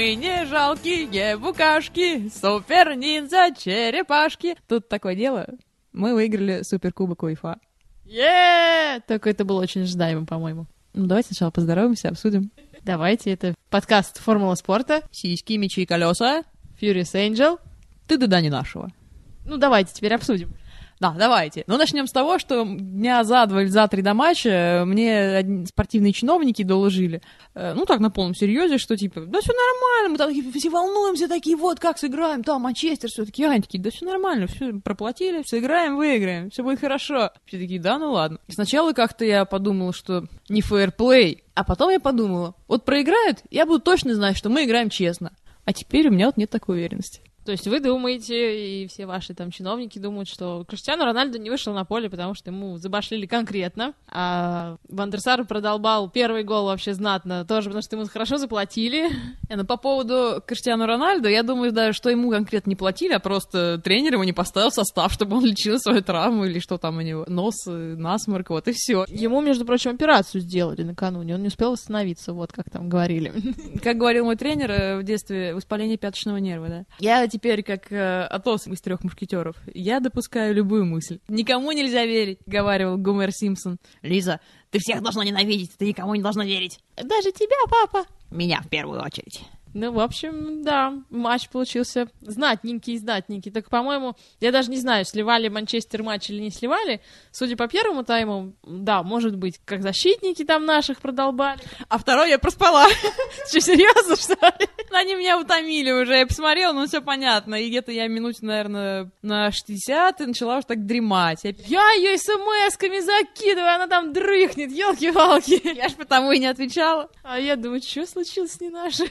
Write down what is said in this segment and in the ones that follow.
Мы не жалкие букашки, супер-ниндзя черепашки. Тут такое дело. Мы выиграли суперкубок УЕФА. е Только это было очень ожидаемо, по-моему. Ну, давайте сначала поздороваемся, обсудим. Давайте, это подкаст «Формула спорта», Сиськи, мечи и колеса. Furious Angel. Ты да да не нашего. Ну, давайте теперь обсудим. Да, давайте. Ну, начнем с того, что дня за два или за три до матча мне одни спортивные чиновники доложили, э, ну, так, на полном серьезе, что, типа, да все нормально, мы там такие, все волнуемся, такие, вот, как сыграем, там, Манчестер, все такие, они такие, да все нормально, все проплатили, все играем, выиграем, все будет хорошо. Все такие, да, ну ладно. И сначала как-то я подумала, что не фейерплей, а потом я подумала, вот проиграют, я буду точно знать, что мы играем честно. А теперь у меня вот нет такой уверенности. То есть вы думаете, и все ваши там чиновники думают, что Криштиану Рональдо не вышел на поле, потому что ему забашлили конкретно, а Вандерсар продолбал первый гол вообще знатно, тоже потому что ему хорошо заплатили. Не, ну по поводу Криштиану Рональдо, я думаю, да, что ему конкретно не платили, а просто тренер ему не поставил состав, чтобы он лечил свою травму или что там у него, нос, э, насморк, вот и все. Ему, между прочим, операцию сделали накануне, он не успел восстановиться, вот как там говорили. Как говорил мой тренер э, в детстве, воспаление пяточного нерва, да. Я теперь как э, Атос из трех мушкетеров. Я допускаю любую мысль. Никому нельзя верить, говаривал Гомер Симпсон. Лиза, ты всех должна ненавидеть, ты никому не должна верить. Даже тебя, папа! Меня в первую очередь. Ну, в общем, да, матч получился знатненький, знатненький. Так, по-моему, я даже не знаю, сливали Манчестер матч или не сливали. Судя по первому тайму, да, может быть, как защитники там наших продолбали. А второй я проспала. Что, серьезно, что ли? Они меня утомили уже. Я посмотрела, ну все понятно. И где-то я минут, наверное, на 60 и начала уже так дремать. Я, ее смс-ками закидываю, она там дрыхнет, елки-палки. я ж потому и не отвечала. А я думаю, что случилось с не нашей?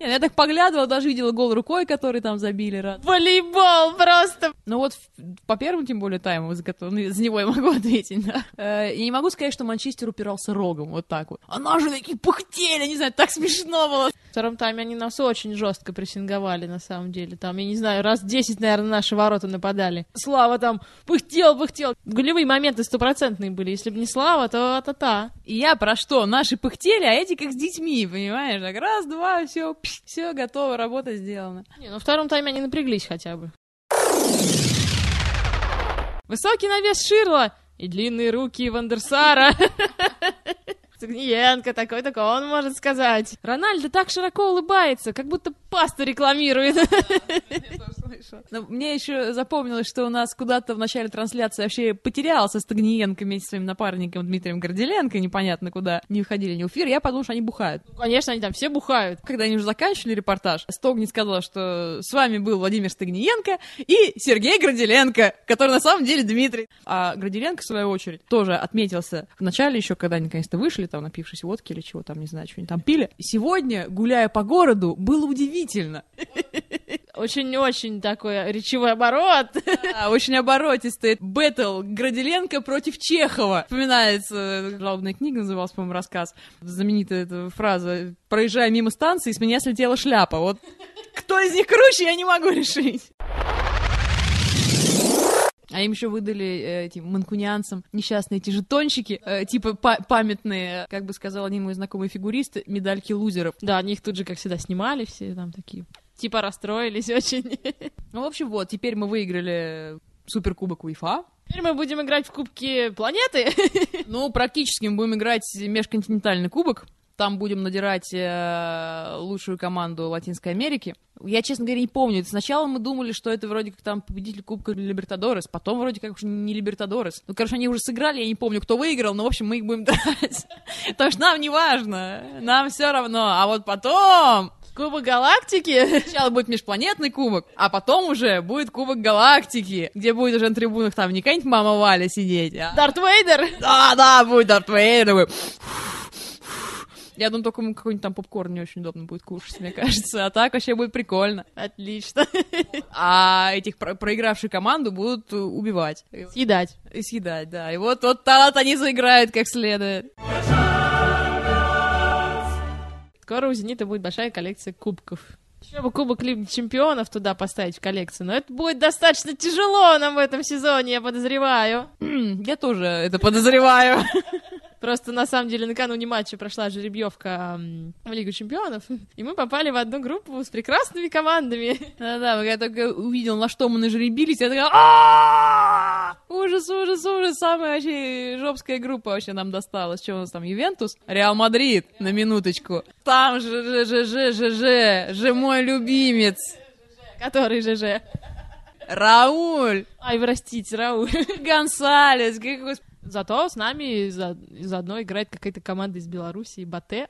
Не, ну Я так поглядывала, даже видела гол рукой, который там забили. раз. Волейбол просто! Ну вот по первому, тем более, тайму, за, который, ну, за него я могу ответить, да. Э, Я не могу сказать, что Манчестер упирался рогом, вот так вот. А наши такие пыхтели, не знаю, так смешно было. В втором тайме они нас очень жестко прессинговали, на самом деле. Там, я не знаю, раз 10, наверное, наши ворота нападали. Слава там пыхтел, пыхтел. Голевые моменты стопроцентные были. Если бы не Слава, то а-та-та. И я про что? Наши пыхтели, а эти как с детьми, понимаешь? Так раз, два, все, все готово, работа сделана. Не, ну в втором тайме они напряглись хотя бы. Высокий навес Ширла и длинные руки Вандерсара. Цыгниенко такой такой, он может сказать. Рональдо так широко улыбается, как будто пасту рекламирует. Но мне еще запомнилось, что у нас куда-то в начале трансляции вообще потерялся Стагниенко вместе со своим напарником Дмитрием Горделенко, непонятно куда, не выходили ни в эфир, я подумала, что они бухают. Ну, конечно, они там все бухают. Когда они уже заканчивали репортаж, Стогни сказала, что с вами был Владимир Стагниенко и Сергей Граделенко, который на самом деле Дмитрий. А Граделенко, в свою очередь, тоже отметился в начале еще, когда они наконец-то вышли, там, напившись водки или чего там, не знаю, что они там пили. Сегодня, гуляя по городу, было удивительно. Очень-очень такой речевой оборот. А, очень оборотистый бэтл Граделенко против Чехова. Вспоминается, жалобная книга называлась, по-моему, рассказ. Знаменитая эта фраза «Проезжая мимо станции, с меня слетела шляпа». Вот кто из них круче, я не могу решить. А им еще выдали э, этим манкунианцам несчастные эти жетончики, э, типа па- памятные, как бы сказал один мой знакомый фигурист, медальки лузеров. Да, они их тут же, как всегда, снимали все там такие. Типа расстроились очень. Ну, в общем, вот, теперь мы выиграли суперкубок УЕФА. Теперь мы будем играть в Кубки Планеты. Ну, практически мы будем играть межконтинентальный кубок. Там будем надирать э, лучшую команду Латинской Америки. Я, честно говоря, не помню. Сначала мы думали, что это вроде как там победитель Кубка Либертадорес, потом вроде как уж не Либертадорес. Ну, короче, они уже сыграли, я не помню, кто выиграл, но, в общем, мы их будем драть. Потому что нам не важно, нам все равно. А вот потом Кубок Галактики. Сначала будет межпланетный кубок, а потом уже будет кубок галактики, где будет уже на трибунах там не какая-нибудь мама Валя сидеть, а... Дарт Вейдер. Да, да, будет Дарт Вейдер. такой. Я думаю, только ему какой-нибудь там попкорн не очень удобно будет кушать, мне кажется. А так вообще будет прикольно. Отлично. А этих про- проигравшую команду будут убивать. Съедать. И съедать, да. И вот, вот тогда они заиграют как следует. Скоро у «Зенита» будет большая коллекция кубков. Еще бы Кубок Лиги Чемпионов туда поставить в коллекцию, но это будет достаточно тяжело нам в этом сезоне, я подозреваю. Я тоже это подозреваю. Просто на самом деле накануне матча прошла жеребьевка в Лигу чемпионов, и мы попали в одну группу с прекрасными командами. Да-да, я только увидел, на что мы нажребились, я такая «А-а-а!» Ужас, ужас, ужас, самая вообще жопская группа вообще нам досталась. Что у нас там, Ювентус? Реал Мадрид, на минуточку. Там же, же, же, же, же, же, же мой любимец. Который ЖЖ. Рауль, Ай, простите, Рауль. Гонсалес, какой... Зато с нами за- заодно играет какая-то команда из Беларуси, Батэ.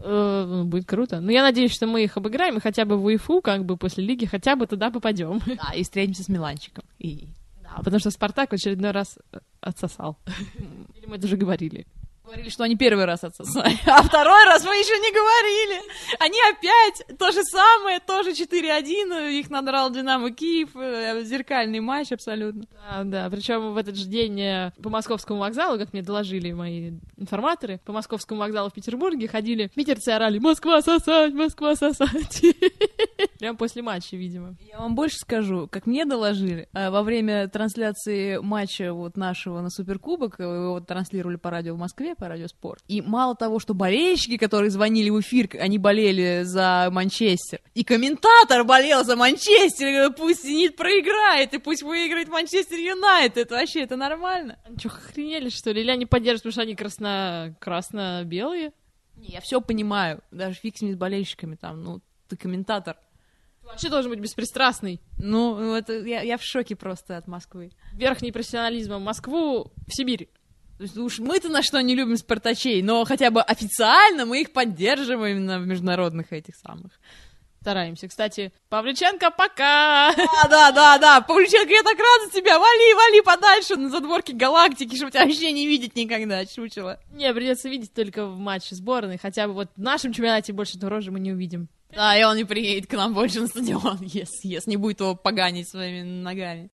Э, ну, будет круто. Но я надеюсь, что мы их обыграем, и хотя бы в УЕФУ, как бы после лиги, хотя бы туда попадем. Да, и встретимся с Миланчиком. И... Да, потому что Спартак в очередной раз э, отсосал. Или мы это уже говорили. Говорили, что они первый раз отсосали, а второй раз мы еще не говорили. Они опять то же самое, тоже 4-1, их надрал Динамо Киев, э, зеркальный матч абсолютно. Да, да. Причем в этот же день э, по московскому вокзалу, как мне доложили мои информаторы, по московскому вокзалу в Петербурге ходили питерцы орали «Москва сосать! Москва сосать!» Прям после матча, видимо. Я вам больше скажу, как мне доложили, э, во время трансляции матча вот нашего на Суперкубок, э, его транслировали по радио в Москве, по радио Спорт. И мало того, что болельщики, которые звонили в эфир, они болели за Манчестер, и комментатор болел за Манчестер, пусть Зенит проиграет, и пусть выиграет Манчестер Юнайтед. Это вообще, это нормально? Они что, охренели, что ли? Или они поддерживают, потому что они красно... красно-белые? Не, я все понимаю, даже фиг с болельщиками там, ну, ты комментатор. Вообще должен быть беспристрастный. Ну, это я, я в шоке просто от Москвы. Верхний профессионализм. Москву в Сибирь. Уж мы-то на что не любим спартачей, но хотя бы официально мы их поддерживаем именно в международных этих самых. Стараемся. Кстати, Павлюченко, пока! Да, да, да, да, Павлюченко, я так рада за тебя, вали, вали подальше на задворке галактики, чтобы тебя вообще не видеть никогда, чучело. Не, придется видеть только в матче сборной. Хотя бы вот в нашем чемпионате больше эту рожи мы не увидим. Да, и он не приедет к нам больше на стадион, yes, yes, не будет его поганить своими ногами.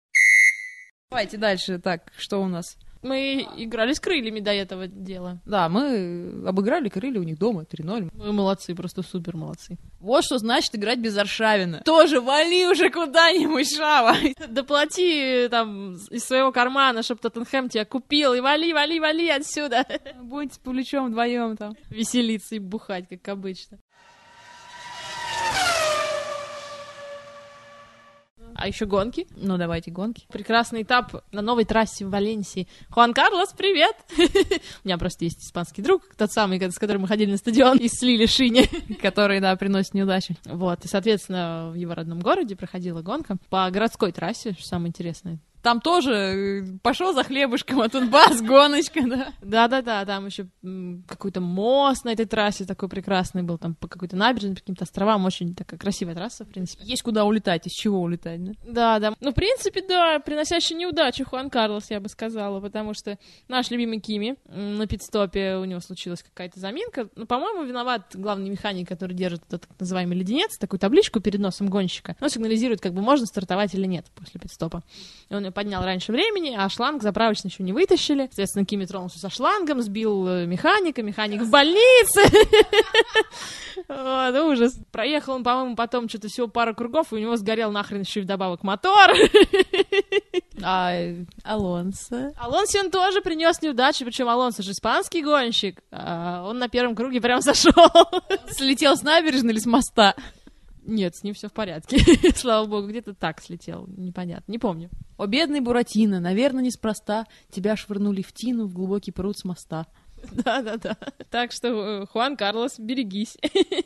Давайте дальше, так, что у нас? Мы играли с крыльями до этого дела. Да, мы обыграли крылья у них дома 3-0. Мы молодцы, просто супер молодцы. Вот что значит играть без Аршавина. Тоже вали уже куда-нибудь, Шава. Доплати там из своего кармана, чтоб Тоттенхэм тебя купил, и вали, вали, вали отсюда. Будете с Павлючом вдвоем там. Веселиться и бухать, как обычно. А еще гонки. Ну, давайте гонки. Прекрасный этап на новой трассе в Валенсии. Хуан Карлос, привет! У меня просто есть испанский друг, тот самый, с которым мы ходили на стадион и слили шине. Которые, да, приносят неудачи. Вот, и, соответственно, в его родном городе проходила гонка по городской трассе, что самое интересное. Там тоже пошел за хлебушком, а тут бас, гоночка, да. Да-да-да, там еще какой-то мост на этой трассе такой прекрасный был, там по какой-то набережной, по каким-то островам, очень такая красивая трасса, в принципе. Есть куда улетать, из чего улетать, да? Да, да. Ну, в принципе, да, приносящий неудачу Хуан Карлос, я бы сказала, потому что наш любимый Кими на пидстопе у него случилась какая-то заминка. Ну, по-моему, виноват главный механик, который держит этот так называемый леденец, такую табличку перед носом гонщика. Он сигнализирует, как бы можно стартовать или нет после пидстопа. И он поднял раньше времени, а шланг заправочный еще не вытащили. Соответственно, Кими тронулся со шлангом, сбил э, механика, механик в больнице. Вот, ужас. Проехал он, по-моему, потом что-то всего пару кругов, и у него сгорел нахрен еще и вдобавок мотор. А Алонсо? Алонсо он тоже принес неудачу, причем Алонсо же испанский гонщик. а он на первом круге прям зашел. Слетел с набережной или с моста? Нет, с ним все в порядке. Слава богу, где-то так слетел. Непонятно, не помню. О, бедный Буратино, наверное, неспроста. Тебя швырнули в тину в глубокий пруд с моста. Да-да-да. Так что, э, Хуан Карлос, берегись.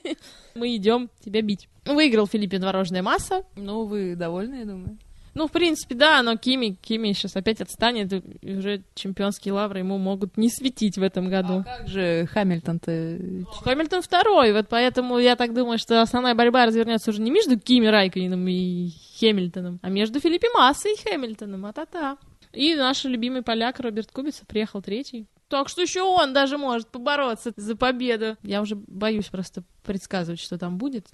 Мы идем тебя бить. Выиграл Филиппе творожная масса. Ну, вы довольны, я думаю. Ну, в принципе, да, но Кими, Кими сейчас опять отстанет, и уже чемпионские лавры ему могут не светить в этом году. А как же Хамильтон-то? Хамильтон второй, вот поэтому я так думаю, что основная борьба развернется уже не между Кими Райконином и Хэмилтоном, а между Филиппе Массой и Хэмилтоном, а-та-та. И наш любимый поляк Роберт Кубица приехал третий. Так что еще он даже может побороться за победу. Я уже боюсь просто предсказывать, что там будет.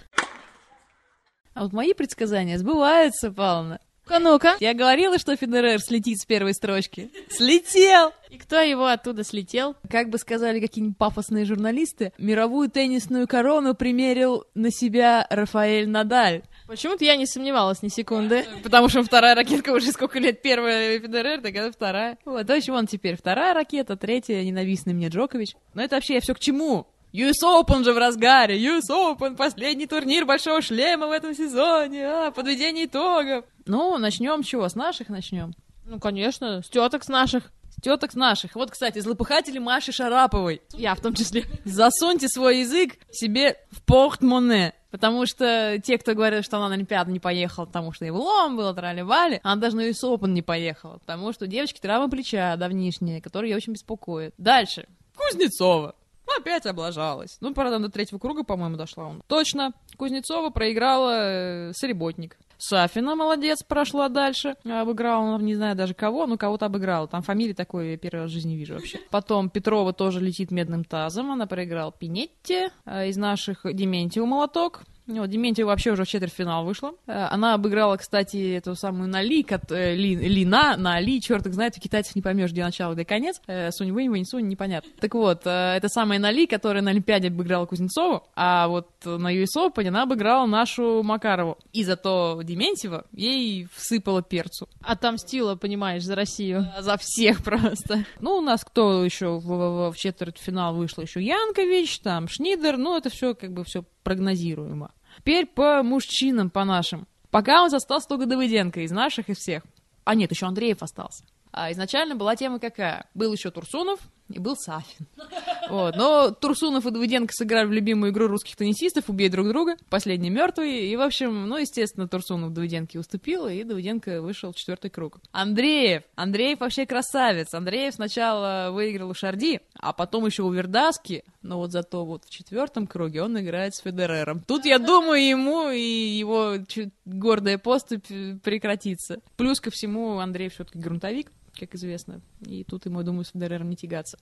А вот мои предсказания сбываются, Павловна. Ну-ка, ну-ка. Я говорила, что Федерер слетит с первой строчки. Слетел! И кто его оттуда слетел? Как бы сказали какие-нибудь пафосные журналисты, мировую теннисную корону примерил на себя Рафаэль Надаль. Почему-то я не сомневалась ни секунды. Потому что вторая ракетка уже сколько лет первая Федерер, так это вторая. Вот, в общем, он теперь вторая ракета, третья ненавистный мне Джокович. Но это вообще я все к чему? US Open же в разгаре, US Open, последний турнир Большого Шлема в этом сезоне, а, подведение итогов. Ну, начнем чего, с наших начнем? Ну, конечно, с теток с наших. С теток с наших. Вот, кстати, злопыхатели Маши Шараповой. Я в том числе. Засуньте свой язык себе в портмоне. Потому что те, кто говорят, что она на Олимпиаду не поехала, потому что и влом было, трали-вали, она даже на US Open не поехала, потому что у девочки травма плеча давнишняя, которая ее очень беспокоит. Дальше. Кузнецова. Опять облажалась. Ну, правда, до третьего круга, по-моему, дошла он. Точно. Кузнецова проиграла э, Среботник. Сафина молодец, прошла дальше. Обыграла, не знаю даже кого, но кого-то обыграла. Там фамилии такой я первый раз в жизни вижу вообще. Потом Петрова тоже летит медным тазом. Она проиграла Пинетти. А из наших Дементьева молоток. Вот, Дементьева вообще уже в четвертьфинал вышла. Э, Она обыграла, кстати, эту самую Нали, кот- э, Ли, Лина, Нали, черт их знает, у китайцев не поймешь, где начало, где конец. Э, Сунь Вэнь, Вэнь Сунь, непонятно. Так вот, это самая Нали, которая на Олимпиаде обыграла Кузнецову, а вот на US Open она обыграла нашу Макарову. И зато Дементьева ей всыпала перцу. Отомстила, понимаешь, за Россию. За всех просто. Ну, у нас кто еще в, в- в четвертьфинал вышел? Еще Янкович, там Шнидер. Ну, это все как бы все прогнозируемо. Теперь по мужчинам, по нашим. Пока у нас остался только Давыденко из наших, из всех. А нет, еще Андреев остался. А изначально была тема какая? Был еще Турсунов и был Сафин. Вот. Но Турсунов и Давыденко сыграли в любимую игру русских теннисистов «Убей друг друга». Последний мертвый. И, в общем, ну, естественно, Турсунов Давыденко уступил, и Давыденко вышел в четвертый круг. Андреев. Андреев вообще красавец. Андреев сначала выиграл у Шарди, а потом еще у Вердаски. Но вот зато вот в четвертом круге он играет с Федерером. Тут, я думаю, ему и его гордая поступь прекратится. Плюс ко всему, Андрей все-таки грунтовик как известно. И тут ему, я думаю, с Федерером не тягаться.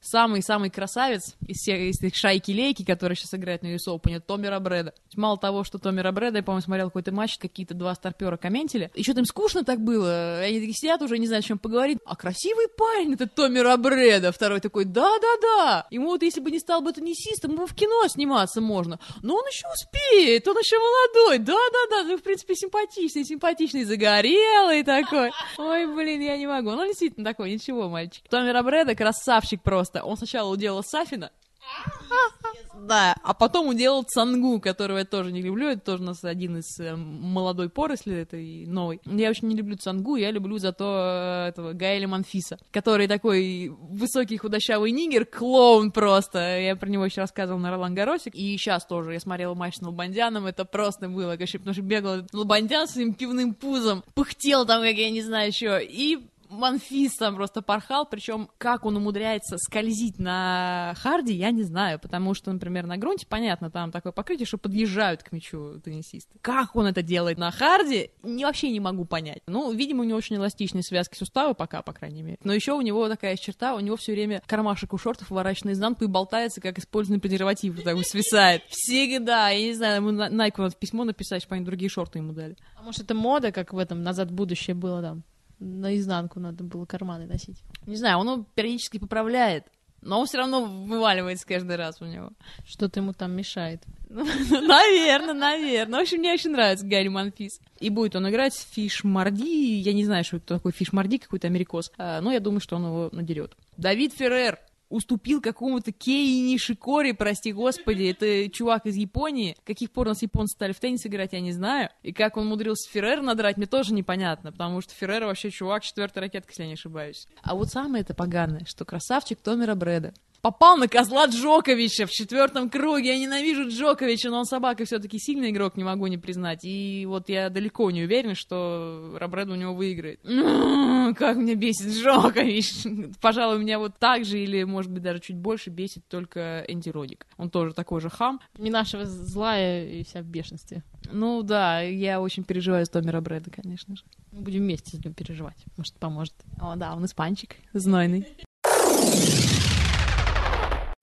Самый-самый красавец из всех из этих шайки-лейки, которые сейчас играют на US Open, это Томми Рабреда. Мало того, что Томми Рабреда, я, по-моему, смотрел какой-то матч, какие-то два старпера комментили. И что-то им скучно так было. Они такие сидят уже, не знают, о чем поговорить. А красивый парень этот Томми Рабреда. Второй такой, да-да-да. Ему вот, если бы не стал бы теннисистом, ему в кино сниматься можно. Но он еще успеет, он еще молодой. Да-да-да, ну, в принципе, симпатичный, симпатичный, загорелый такой. Ой, блин, я не могу. Ну, действительно такой, ничего, мальчик. Томми Робредо красавчик просто. Он сначала уделал Сафина, да, а потом уделал Тсонгу, которого я тоже не люблю. Это тоже у нас один из э, молодой поросли этой новой. Я очень не люблю Тсонгу, я люблю зато э, этого Гаэля Монфиса, который такой высокий худощавый нигер, клоун просто. Я про него еще рассказывала на Ролан Гаросе. И сейчас тоже я смотрела матч с Налбандяном, это просто было, конечно, потому что бегал Налбандян своим пивным пузом, пыхтел там, как я не знаю еще, и Монфис там просто порхал, причем как он умудряется скользить на харде, я не знаю, потому что, например, на грунте, понятно, там такое покрытие, что подъезжают к мячу теннисисты. Как он это делает на харде, не, вообще не могу понять. Ну, видимо, у него очень эластичные связки сустава, пока, по крайней мере. Но еще у него такая черта, у него все время кармашек у шортов выворачивает наизнанку и болтается, как использованный презерватив, так вот свисает. Всегда, я не знаю, ему на- Найку надо письмо написать, чтобы они другие шорты ему дали. А может, это мода, как в этом «Назад в будущее» было там? Наизнанку надо было карманы носить. Не знаю, он его периодически поправляет, но он все равно вываливается каждый раз у него. Что-то ему там мешает. Наверное, наверное. В общем, мне очень нравится Гарри Манфис. И будет он играть с Фиш Марди. Я не знаю, что это такой Фиш Марди, какой-то америкос. А, Но я думаю, что он его надерет. Давид Феррер уступил какому-то Кей Нишикори, прости господи, это чувак из Японии. Каких пор у нас японцы стали в теннис играть, я не знаю. И как он умудрился Феррер надрать, мне тоже непонятно, потому что Феррер вообще чувак четвертой ракетка, если я не ошибаюсь. А вот самое это поганое, что красавчик Томера Брэда попал на козла Джоковича в четвертом круге. Я ненавижу Джоковича, но он собака все-таки сильный игрок, не могу не признать. И вот я далеко не уверен, что Робреда у него выиграет. М, Как меня бесит Джокович. Пожалуй, меня вот так же или, может быть, даже чуть больше бесит только Энди Родик. Он тоже такой же хам. Не нашего злая и вся в бешенстве. Ну да, я очень переживаю с Томми Робреда, конечно же. Мы будем вместе с ним переживать. Может, поможет. О, да, он испанчик, знойный.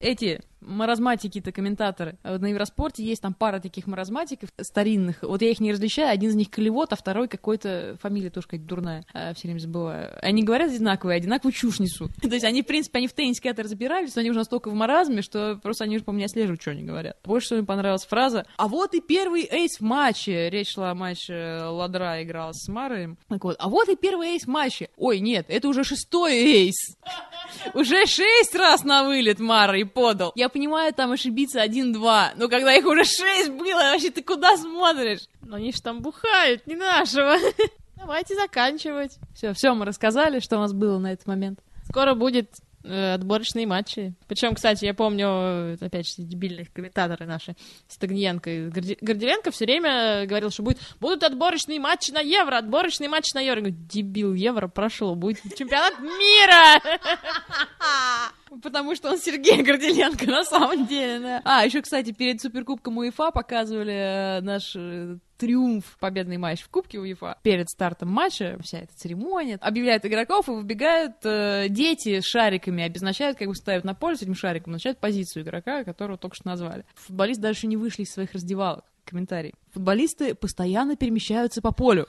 Эти маразматики-то комментаторы. На Евроспорте есть там пара таких маразматиков старинных. Вот я их не различаю. Один из них Колевод, а второй какой-то фамилия тоже какая-то дурная. А, все время забываю. Они говорят одинаковые, одинаковую чушь несут. То есть они, в принципе, они в теннисе когда разбирались, но они уже настолько в маразме, что просто они уже по мне слежут, что они говорят. Больше всего мне понравилась фраза «А вот и первый эйс в матче». Речь шла о матче Ладра играл с Марой. Так вот, «А вот и первый эйс в матче». Ой, нет, это уже шестой эйс. Уже шесть раз на вылет Мара и подал. Я понимаю, там ошибиться один-два, но когда их уже шесть было, вообще ты куда смотришь? Но они ж там бухают, не нашего. Давайте заканчивать. Все, все, мы рассказали, что у нас было на этот момент. Скоро будет э, отборочные матчи. Причем, кстати, я помню, э, опять же, дебильные комментаторы наши, Стагниенко и Горди- все время говорил, что будет, будут отборочные матчи на Евро, отборочные матчи на Евро. Я говорю, дебил, Евро прошло, будет чемпионат мира! Потому что он Сергей Горделенко на самом деле, да. А, еще, кстати, перед Суперкубком УЕФА показывали э, наш э, триумф, победный матч в Кубке УЕФА. Перед стартом матча вся эта церемония. Объявляют игроков, и выбегают э, дети с шариками, обозначают, как бы ставят на поле с этим шариком, назначают позицию игрока, которого только что назвали. Футболисты дальше не вышли из своих раздевалок. Комментарий. Футболисты постоянно перемещаются по полю.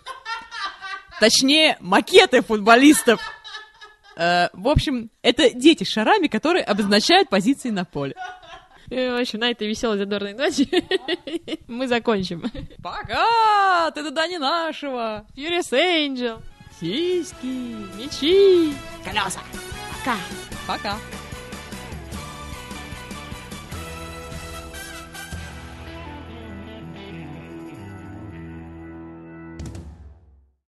Точнее, макеты футболистов. Э, в общем, это дети с шарами, которые обозначают позиции на поле. И, в общем, на этой веселой задорной ноте мы закончим. Пока! Ты туда не нашего! Furious Angel, Сиськи! мечи. Колеса! Пока. Пока!